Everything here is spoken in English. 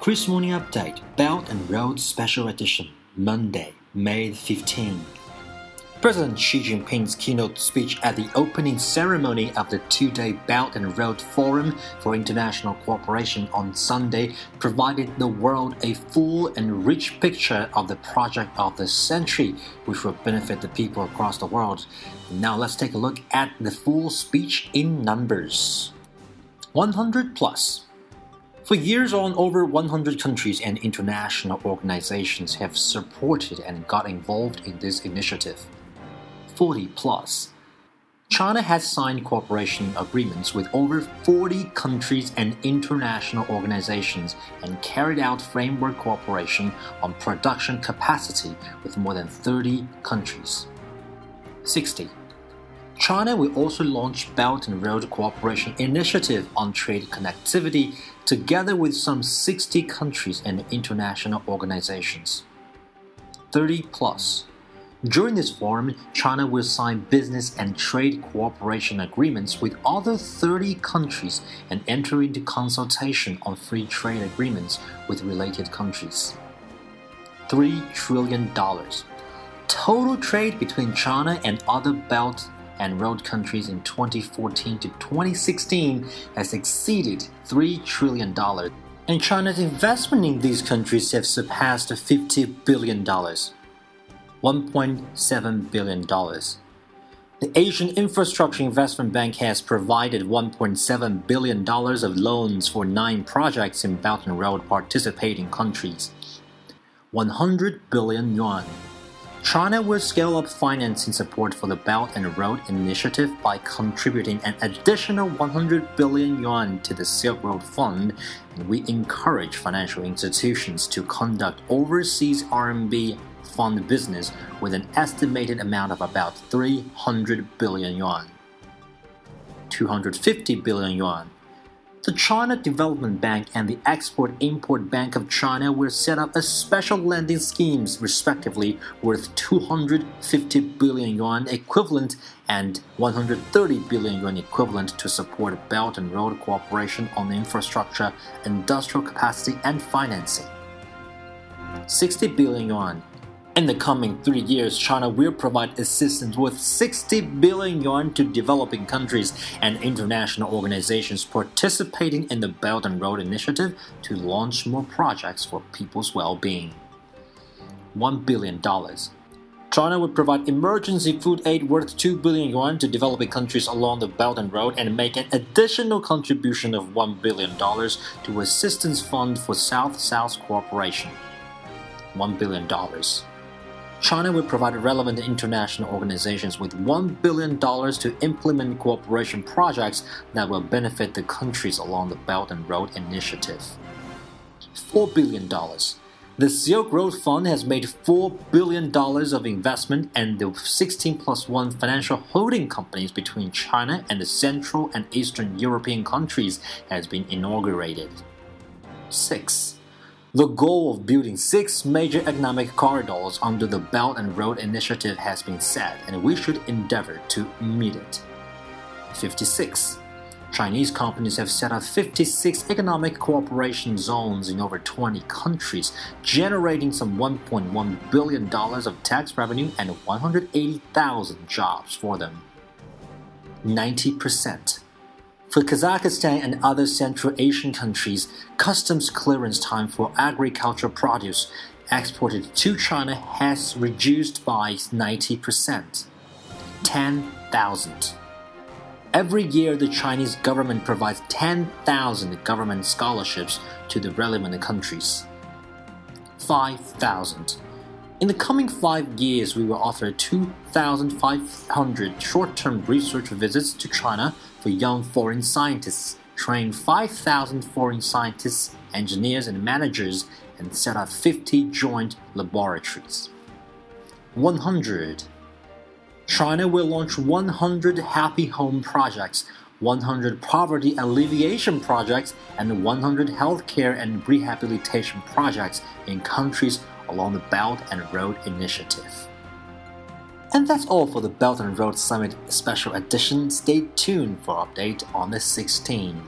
Kris Morning Update Belt and Road Special Edition, Monday, May 15. President Xi Jinping's keynote speech at the opening ceremony of the two day Belt and Road Forum for International Cooperation on Sunday provided the world a full and rich picture of the project of the century, which will benefit the people across the world. Now let's take a look at the full speech in numbers 100 plus. Four years on, over 100 countries and international organizations have supported and got involved in this initiative. 40 plus. China has signed cooperation agreements with over 40 countries and international organizations and carried out framework cooperation on production capacity with more than 30 countries. 60. China will also launch Belt and Road Cooperation Initiative on trade connectivity together with some 60 countries and international organizations. 30 plus. During this forum, China will sign business and trade cooperation agreements with other 30 countries and enter into consultation on free trade agreements with related countries. $3 trillion. Total trade between China and other Belt and road countries in 2014 to 2016 has exceeded $3 trillion, and China's investment in these countries have surpassed $50 billion. $1.7 billion. The Asian Infrastructure Investment Bank has provided $1.7 billion of loans for nine projects in Belt and Road participating countries. 100 billion yuan China will scale up financing support for the Belt and Road Initiative by contributing an additional 100 billion yuan to the Silk Road Fund, and we encourage financial institutions to conduct overseas RMB fund business with an estimated amount of about 300 billion yuan. 250 billion yuan the China Development Bank and the Export Import Bank of China will set up a special lending schemes respectively worth 250 billion yuan equivalent and 130 billion yuan equivalent to support Belt and Road cooperation on infrastructure, industrial capacity and financing. 60 billion yuan in the coming three years, China will provide assistance worth 60 billion yuan to developing countries and international organizations participating in the Belt and Road Initiative to launch more projects for people's well being. $1 billion. China would provide emergency food aid worth 2 billion yuan to developing countries along the Belt and Road and make an additional contribution of $1 billion to Assistance Fund for South South Cooperation. $1 billion. China will provide relevant international organizations with $1 billion to implement cooperation projects that will benefit the countries along the Belt and Road Initiative. $4 billion. The Silk Road Fund has made $4 billion of investment, and the 16 plus 1 financial holding companies between China and the Central and Eastern European countries has been inaugurated. 6. The goal of building six major economic corridors under the Belt and Road Initiative has been set, and we should endeavor to meet it. 56. Chinese companies have set up 56 economic cooperation zones in over 20 countries, generating some $1.1 billion of tax revenue and 180,000 jobs for them. 90%. For Kazakhstan and other Central Asian countries, customs clearance time for agricultural produce exported to China has reduced by 90%. 10,000. Every year, the Chinese government provides 10,000 government scholarships to the relevant countries. 5,000. In the coming five years, we will offer 2,500 short term research visits to China for young foreign scientists, train 5,000 foreign scientists, engineers, and managers, and set up 50 joint laboratories. 100. China will launch 100 happy home projects, 100 poverty alleviation projects, and 100 healthcare and rehabilitation projects in countries along the Belt and Road Initiative. And that's all for the Belt and Road Summit Special Edition. Stay tuned for update on the 16th.